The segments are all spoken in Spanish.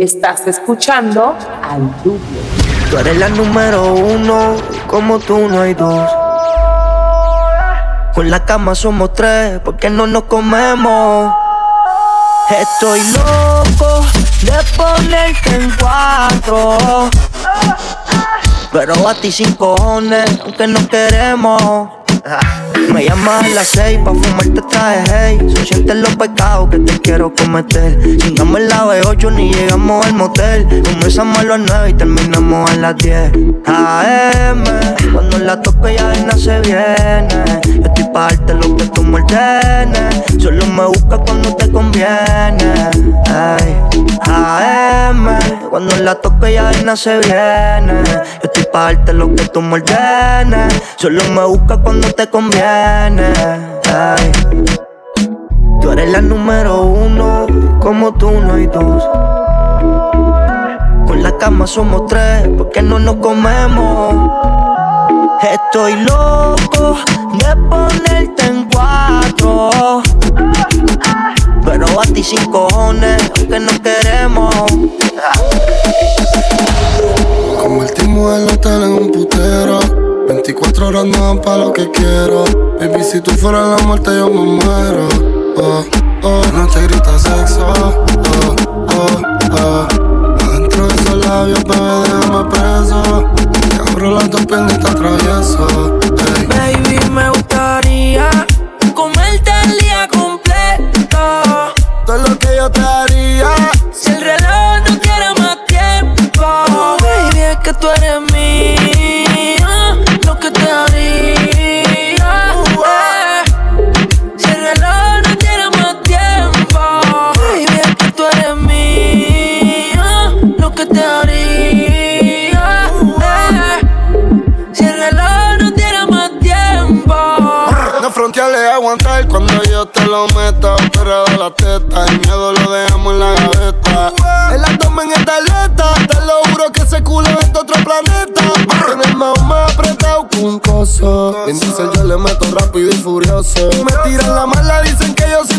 Estás escuchando al Dublio. Tú eres la número uno, como tú no hay dos. Con la cama somos tres, porque no nos comemos. Estoy loco de ponerte en cuatro. Pero a ti sin cojones, aunque no queremos. Me llamas a las seis pa' fumarte traje hey. Se sienten los pecados que te quiero cometer. Chingamos el la B8 ni llegamos al motel. Comenzamos a las nueve y terminamos a las 10 AM Cuando la toco ya de se viene. Yo estoy pa' darte lo que tú me ordenes. Solo me busca cuando te conviene Ay. AM Cuando la toco ya de se viene. Yo estoy pa' darte lo que tú me ordenes. Solo me busca cuando te conviene. Tú eres la número uno, como tú no hay dos. Con la cama somos tres, porque no nos comemos. Estoy loco de ponerte en cuatro. Pero a ti sin cojones, aunque no queremos. Convertimos el hotel en un putero 24 horas no dan pa' lo que quiero. Baby, si tú fueras la muerte, yo me muero. Oh, oh, no te grita sexo. Oh, oh, oh. Adentro de esos labios, bebé, déjame preso. Te abro las dos piernas y.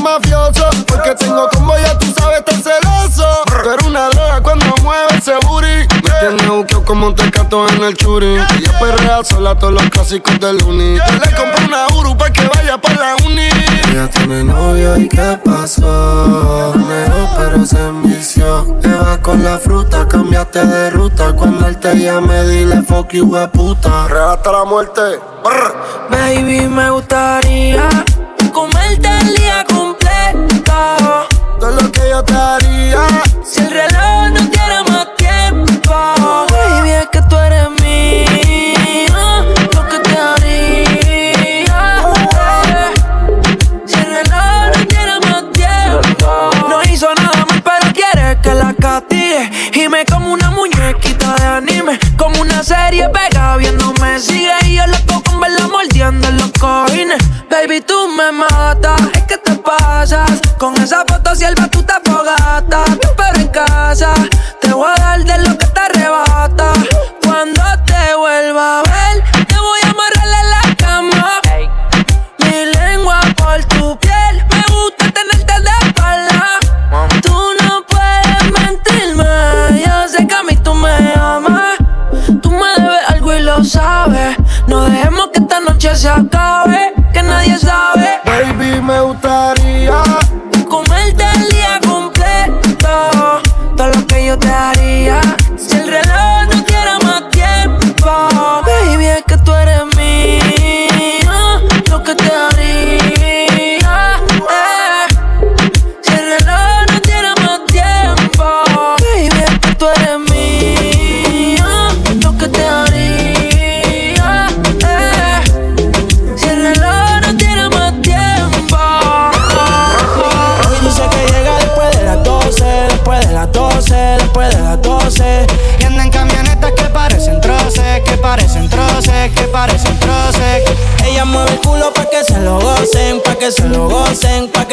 mafioso. Porque tengo como ya tú sabes, tan celoso. Pero una droga cuando mueve ese booty. Me tiene buqueo como un tecato en el churi. Ella perrea sola todos los clásicos del uni. Yo le compré una Uru pa' que vaya pa' la uni. Ella tiene novio y qué pasó. Negó pero se envició. Te vas con la fruta, cambiaste de ruta. Cuando él te llame, dile fuck you, puta. Regata la muerte. Baby, me gustaría comerte el yo. Si el reloj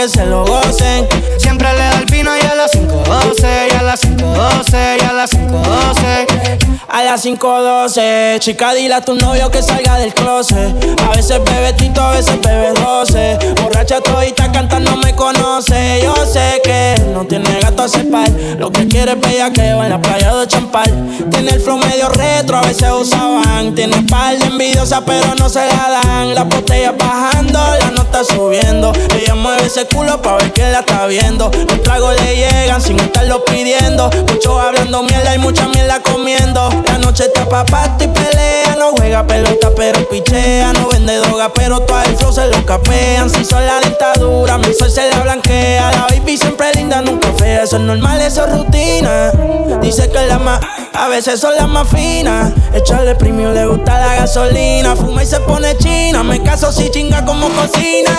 que se lo gocen. Siempre le da el vino y a las 5.12, y a las 5.12, y a las 5.12. A las 5.12, chica, dile a tu novio que salga del closet. A veces bebe tito, a veces bebe 12. Borracha todita cantando me conoce. Yo sé que no tiene gato gusta separar. Lo que quiere es bellaqueo en la playa de Champal. Tiene el flow medio retro, a veces usaban. Tiene par de envidiosa, pero no se la dan. La botella bajando, la nota subiendo. Ella mueve ese culo pa' ver que la está viendo. Los tragos le llegan sin estarlo pidiendo. Muchos hablando mierda y mucha mierda comiendo. La noche está pa' y pelea. No juega pelota, pero pichea. No vende droga, pero todo el flow se lo capean. Si son la dentadura, mi sol se la blanquea. La baby siempre linda, nunca fea. Eso es normal, eso es rutina. Dice que la más, a veces son las más finas. Echarle premio le gusta la gasolina. Fuma y se pone china. Me caso si chinga como cocina.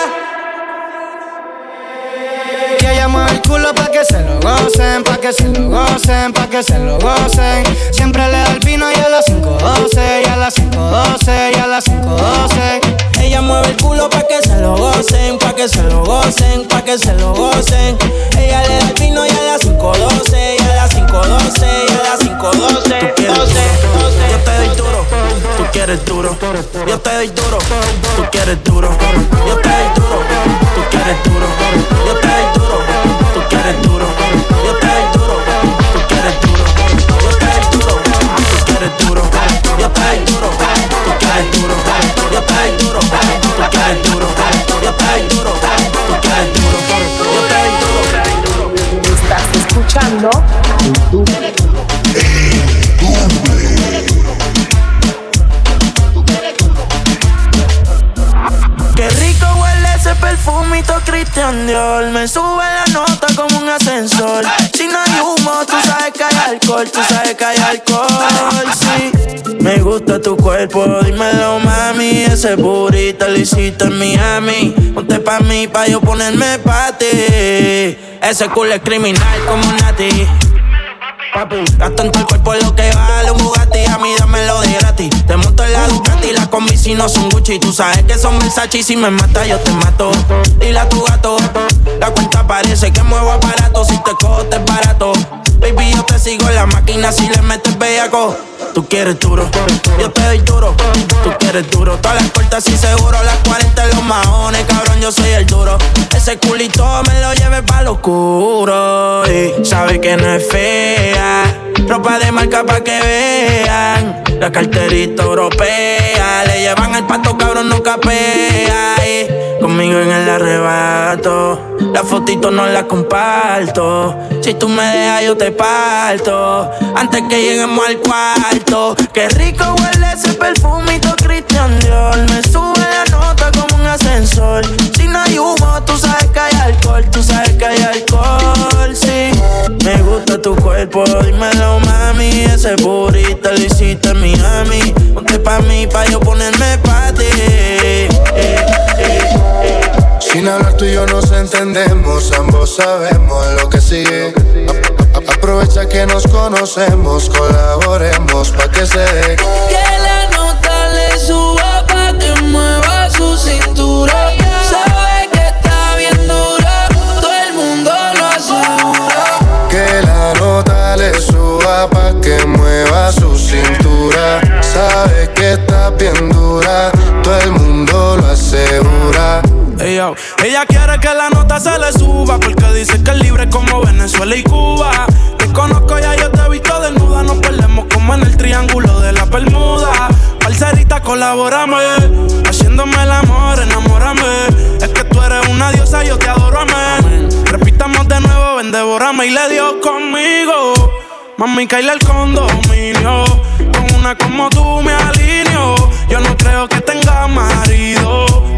Que ella mueve el culo pa' que se lo gocen, pa' que se lo gocen, pa' que se lo gocen. Siempre le da el vino y a las 5.12, y a las 5.12, y a las 5.12. Ella mueve el culo pa' que se lo gocen, pa' que se lo gocen, pa' que se lo gocen. Ella le da el vino y a las 5.12, y a las 5.12, y a las 5.12. Tú quieres yo te doy duro, tú quieres duro. Yo te doy duro, tú quieres duro. Yo te doy duro, tú quieres duro. Yo te doy duro, tú quieres duro. Yo te doy duro, tú quieres duro. Yo te doy duro, tú quieres duro. Yo te doy duro, tú quieres duro. Yo te doy duro, tú quieres duro. Yo te doy duro, tú quieres duro. Escuchando. Qué rico huele ese perfumito Christian Dior. Me sube la nota como un ascensor. Si no hay humo, tú sabes que hay alcohol Tú sabes que hay alcohol, gusta tu cuerpo, dímelo mami. Ese burrito lo hiciste en Miami. Ponte pa' mí, pa' yo ponerme pa' ti. Ese culo es criminal como Nati. Papi, gasto en todo el cuerpo lo que vale un Bugatti. A mí dámelo de gratis. Te monto en la Ducati La combi si no son Gucci. Tú sabes que son Versace y si me mata yo te mato. Dile a tu gato La cuenta parece que muevo aparato Si te cojo te es barato. Baby yo te sigo en la máquina Si le metes bellaco Tú quieres duro Yo te doy duro. Tú quieres duro Todas las puertas y seguro Las 40 en los maones Cabrón yo soy el duro. Ese culito me lo lleve pa' lo oscuro Y sabe que no es fea Ropa de marca pa' que vean. La carterita europea. Le llevan el pato, cabrón, no capea. Y conmigo en el arrebato. La fotito no la comparto. Si tú me dejas, yo te parto. Antes que lleguemos al cuarto. Qué rico huele ese perfumito Christian Dior. Me sube la nota como ascensor. Si no hay humo, tú sabes que hay alcohol. Tú sabes que hay alcohol, sí. Me gusta tu cuerpo, dímelo mami Ese burrito lo hiciste en Miami Ponte pa' mí, pa' yo ponerme pa' ti eh, eh, eh. Sin hablar tú y yo nos entendemos, ambos sabemos lo que sigue. Aprovecha que nos conocemos, colaboremos pa' que se dé. Dura, todo el mundo lo asegura. Ella quiere que la nota se le suba Porque dice que es libre como Venezuela y Cuba. Te conozco ya yo te he visto desnuda Nos perdemos como en el triángulo de la Bermuda. Parcerita, colabórame Haciéndome el amor, enamórame. Es que tú eres una diosa, yo te adoro, amén. Repitamos de nuevo, ven, devórame Y le dio conmigo. Mami, caíle el condominio Con como tú me alineo. Yo no creo que tenga marido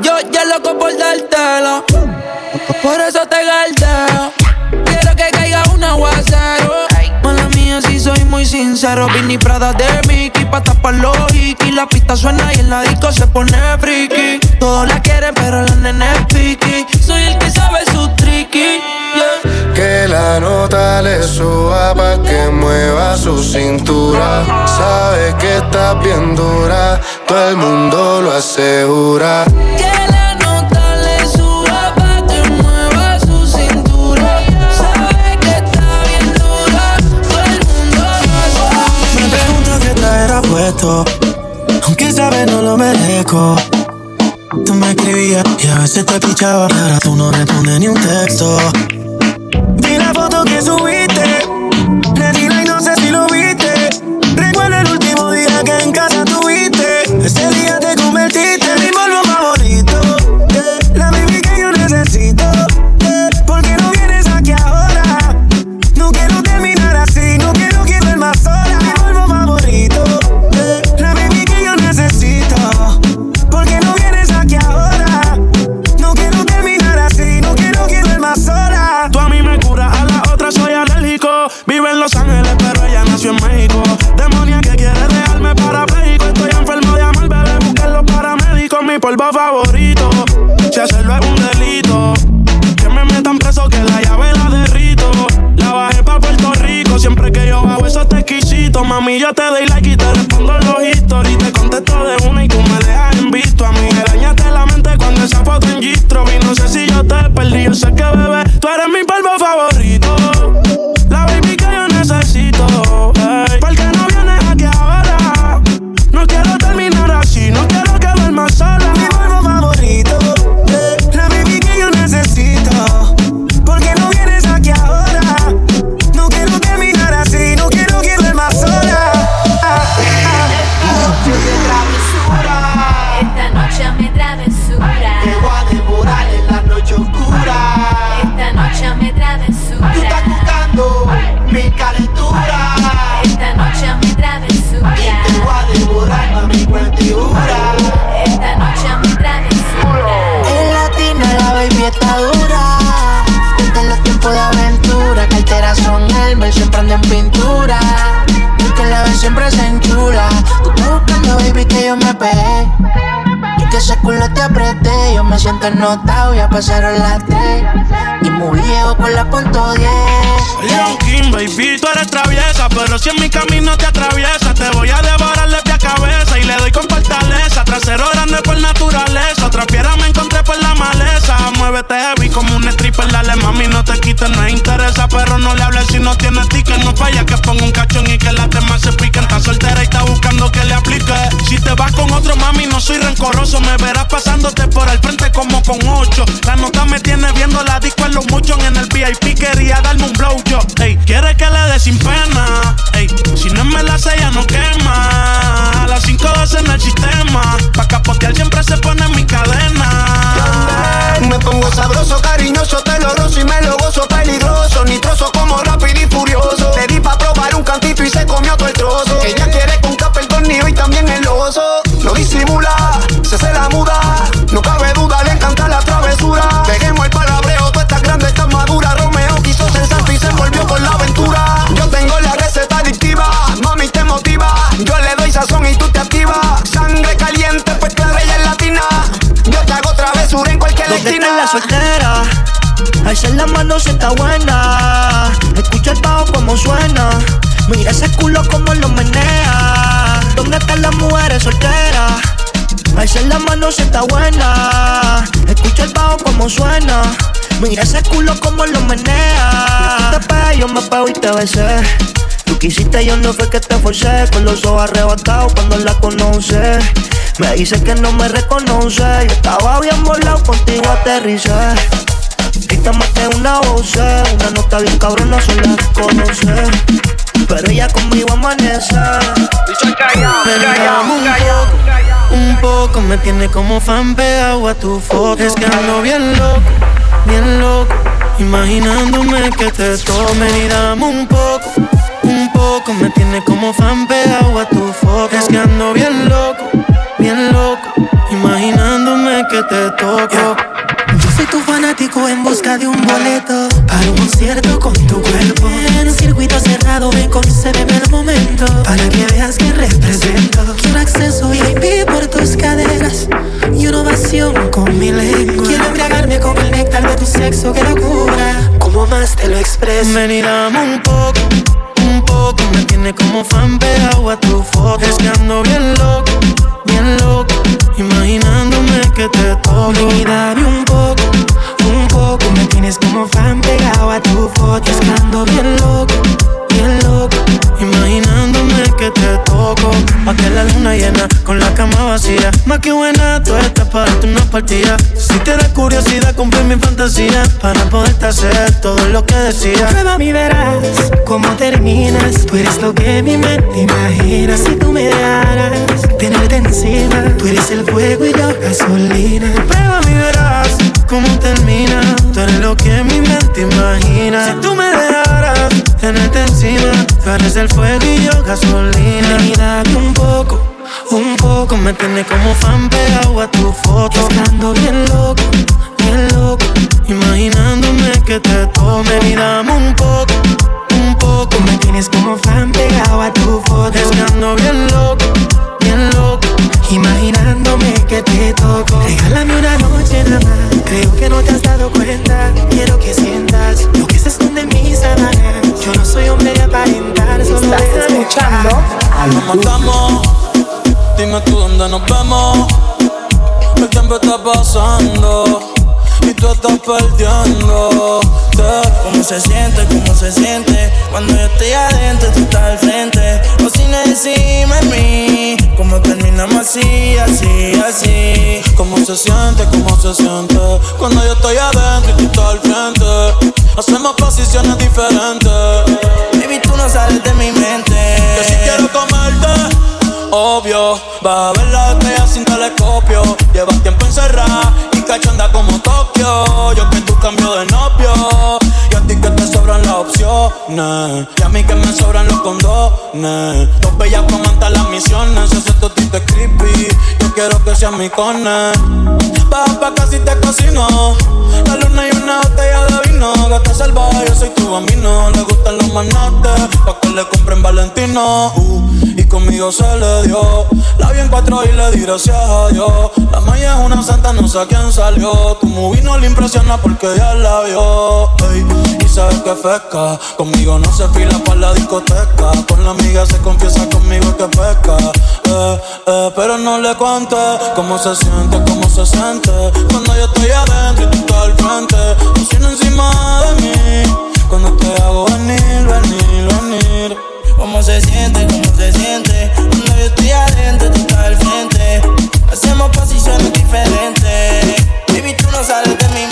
Yo ya loco por dártelo, por eso te galdeo. Quiero que caiga un aguacero. Mala mía, si soy muy sincero. Vini Prada de Mickey pa' tapar los hikis. La pista suena y en la disco se pone friki. Todos la quieren, pero la nena es piqui. Soy el que sabe su tricky. Yeah. le suba pa' que mueva su cintura. Sabe que está bien dura, todo el mundo lo asegura. Que la nota le suba pa' que mueva su cintura. Sabe que está bien dura, todo el mundo lo asegura. Me pregunto qué traerá puesto, aunque sabe no lo merezco. Tú me escribías y a veces te pichaba, ahora tú no respondes ni un texto. Vi la foto que subiste, esa foto en Gistro vi. No sé si yo te perdí, yo sé que bebé, te apreté. Yo me siento ennotado, ya pasaron las tres. Y muy viejo con la punto 10. Leo King, baby, tú eres traviesa, pero si en mi camino te atraviesa, te voy a devorar de pie a cabeza y le doy con fortaleza. Trasero grande por naturaleza, otra piedra me encontré por la maleza. Muévete heavy como un stripper, dale mami, no te quites, no interesa, pero no le hables si no tienes ticket. No falla que ponga un cachón y que las demás se piquen. Está soltera y está buscando que le aplique. Si te vas con otro mami, no soy rencoroso, me verás pasándote por el frente como con ocho. La nota me tiene viendo la disco en los muchos en el VIP, quería darme un blow yo. Ey, quiere que le dé sin pena. Ey, si no me la sella no quema. La soltera? Alza la mano si está buena. Escucha el bajo como suena. Mira ese culo como lo menea. ¿Dónde están las mujeres solteras? Alza la mano si está buena. Escucha el bajo como suena. Mira ese culo como lo menea. Te pegas, yo me pego y te besé. Tú quisiste, yo no fue que te forcé. Con los ojos arrebatados cuando la conoce. Me dice que no me reconoce. Yo estaba bien volado, contigo aterricé. Y te maté una voz, una nota bien cabrona, solo la conoce. Pero ella conmigo amanece. Perdóname un poco, un poco me tiene como fan pegado a tu foto. Es que ando bien loco, bien loco, imaginándome que te tomen y un poco, un poco me tiene como fan pegado a tu foto. Es que ando bien loco, bien loco, imaginándome que te toco. Tu fanático en busca de un boleto. Para un concierto con tu cuerpo. En un circuito cerrado ven concédeme el momento. Para que veas que represento. Quiero acceso VIP por tus caderas. Y una ovación con mi lengua. Quiero embriagarme con el néctar de tu sexo que locura Como más te lo expreso. Ven un poco, un poco. Me tiene como fan pegado a tu foto. Es bien loco, bien loco. Imaginándome que te toco. Ven y dame un poco, un poco. Me tienes como fan pegado a tu foto. Es que ando bien loco, bien loco. Imaginándome que te toco. Pa' que la luna llena con la cama vacía. Más que buena, tú estás para darte una partida. Si tienes curiosidad, cumple mi fantasía. Para poderte hacer todo lo que decía. Prueba mi verás cómo terminas. Tú eres lo que mi mente imagina. Si tú me dejaras tenerte encima. Tú eres el fuego y yo gasolina. Prueba mi verás cómo termina. Tú eres lo que mi mente imagina. Si tú me dejaras tenerte encima. Tú eres el fuego y yo gasolina. Dame un poco, un poco. Me tiene como fan pegado a tu foto. Estando bien loco, bien loco. Imaginándome que te tome. Y dame un poco, un poco. Me tienes como fan pegado a tu foto. Estando bien loco, bien loco. Imaginándome que te toco. Regálame una noche nada más. Creo que no te has dado cuenta. Quiero que sientas lo que se esconde en mis sábanas. Yo no soy hombre de aparentar, solo Estás déjame escuchando ¿Cómo estamos? Dime tú dónde nos vemos. El tiempo está pasando y tú estás perdiendo. ¿Cómo se siente? ¿Cómo se siente? Cuando yo estoy adentro, tú estás al frente. O sin encima de mí. ¿Cómo terminamos así, así, así? ¿Cómo se siente? ¿Cómo se siente? Cuando yo estoy adentro tú estás al frente. Hacemos posiciones diferentes. Baby, tú no sales de mi mente. Que si quiero comerte, obvio. Va a ver la estrella sin telescopio. Llevas tiempo encerrada y cachonda como Tokio. Yo que tú cambio de novio. Y a ti que te sobran las opciones. Y a mí que me sobran los condones. Dos bellas comentan las misiones. Ese totito es creepy. Yo quiero que seas mi cone. Baja pa' casi te cocino. La luna y una botella de vino. Gata salvaje, yo soy tu bambino. Le gustan los manates. Pa' que le compren Valentino. Uh, conmigo se le dio. La vi en cuatro y le di gracias a Dios. La maya es una santa, no sé a quién salió. Tu movie no le impresiona porque ya la vio. y sabes que pesca. Conmigo no se fila para la discoteca. Con la amiga se confiesa conmigo que pesca. Eh, eh, pero no le cuente cómo se siente, cómo se siente. Cuando yo estoy adentro y tú estás al frente. Cocina encima de mí. Cuando te hago venir, venir, venir. ¿Cómo se siente? ¿Cómo se siente? Cuando yo estoy adentro, tú estás al frente. Hacemos posiciones diferentes. Baby, tú no sales de mi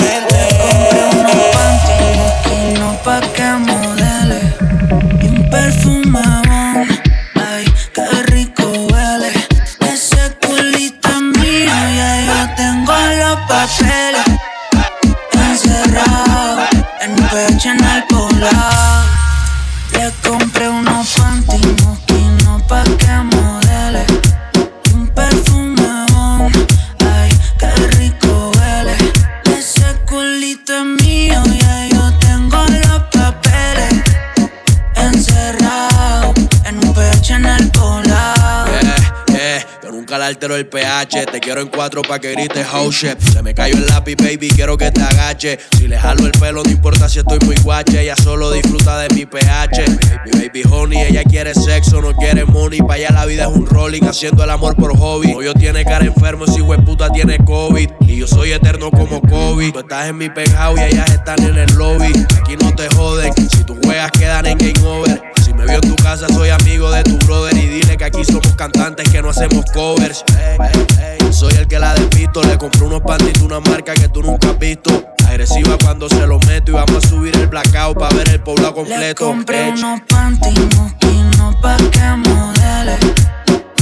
quiero en cuatro pa' que grites house shit. Se me cayó el lápiz, baby, quiero que te agache. Si le jalo el pelo, no importa si estoy muy guache. Ella solo disfruta de mi pH. Mi baby honey, ella quiere sexo, no quiere money. Pa' allá la vida es un rolling, haciendo el amor por hobby. Hoyo tiene cara enfermo, si puta tiene COVID. Y yo soy eterno como COVID. Tú estás en mi penthouse y ellas están en el lobby. Aquí no te joden, si tus juegas quedan en game over. Si me vio en tu casa, soy amigo de tu brother. Y dile que aquí somos cantantes que no hacemos covers. Ey, ey, ey. Yo Soy el que la despisto. Le compré unos panties de una marca que tú nunca has visto. Agresiva cuando se lo meto. Y vamos a subir el blackout para ver el poblado Le completo. compré Ech. unos panty mosquinos pa' que modele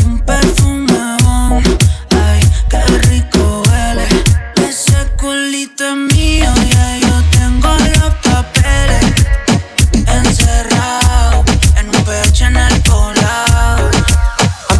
Un perfume bon, ay, qué rico huele Ese culito es mío, ya yo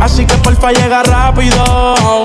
Así que porfa llega rápido.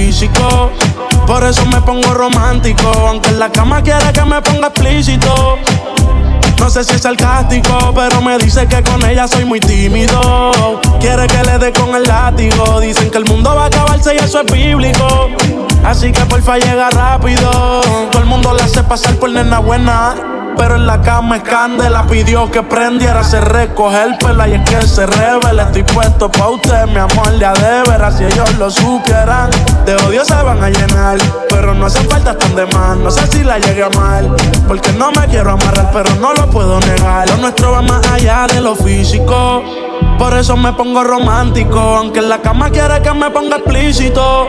físico. Por eso me pongo romántico. Aunque en la cama quiere que me ponga explícito. No sé si es sarcástico, pero me dice que con ella soy muy tímido. Quiere que le dé con el látigo. Dicen que el mundo va a acabarse y eso es bíblico. Así que porfa llega rápido. Todo el mundo la hace pasar por nena buena. Pero en la cama es candela, pidió que prendiera, se recoge el pelo y es que se revela. Estoy puesto pa' usted, mi amor, de a de veras, si ellos lo supieran. De odio se van a llenar, pero no hace falta tan de más. No sé si la llegué a mal, porque no me quiero amarrar, pero no lo puedo negar. Lo nuestro va más allá de lo físico. Por eso me pongo romántico, aunque en la cama quiere que me ponga explícito.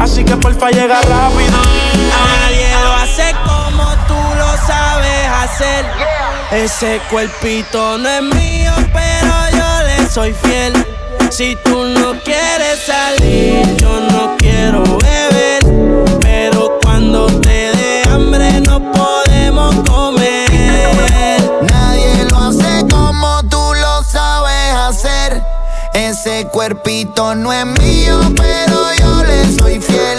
Así que porfa llega rápido. Nadie lo hace como tú lo sabes hacer. Ese cuerpito no es mío, pero yo le soy fiel. Si tú no quieres salir, yo no quiero beber. Cuerpito no es mío, pero yo le soy fiel.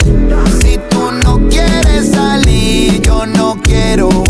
Si tú no quieres salir, yo no quiero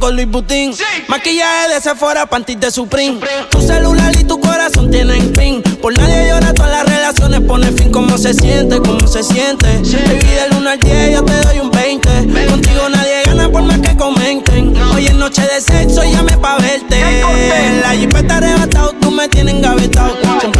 con Luis Butín. Maquillaje de Sephora, panties de Supreme. Tu celular y tu corazón tienen pin. Por nadie llora, todas las relaciones pone fin. ¿Cómo se siente? ¿Cómo se siente? Baby, del 1 al 10 yo te doy un 20. Contigo nadie gana por más que comenten. Hoy es noche de sexo, llame pa' verte. En la jipeta arrebatado, tú me tienes engavetado. Siempre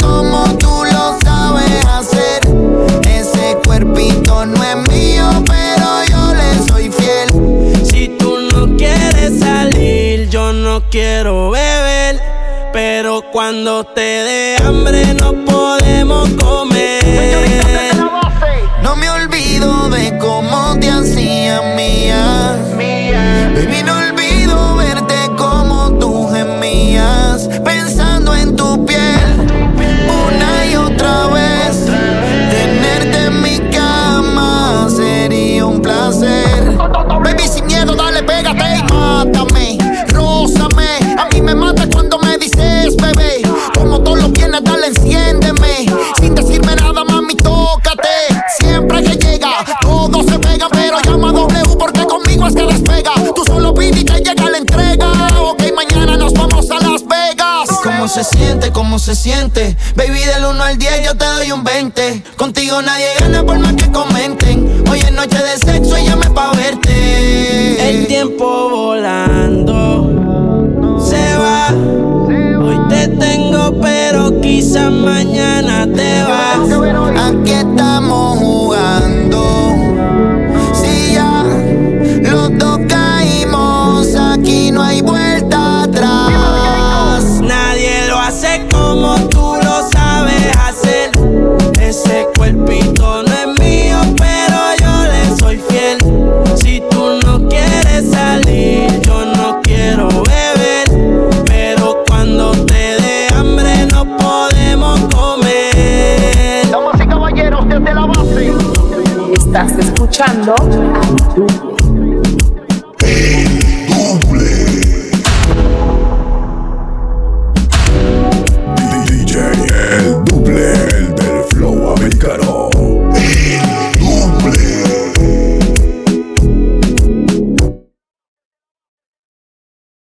como tú lo sabes hacer. Ese cuerpito no es mío, pero yo le soy fiel. Si tú no quieres salir, yo no quiero beber. Pero cuando te dé hambre, no podemos comer. No me olvido de cómo te hacían mía. Baby, no olvido verte como tú gemías. Pensando en tu piel se siente. Baby, del 1 al 10 yo te doy un 20. Contigo nadie gana por más que comenten. Hoy es noche de sexo y llame pa' verte. El tiempo volando se va. Hoy te tengo, pero quizás mañana comer.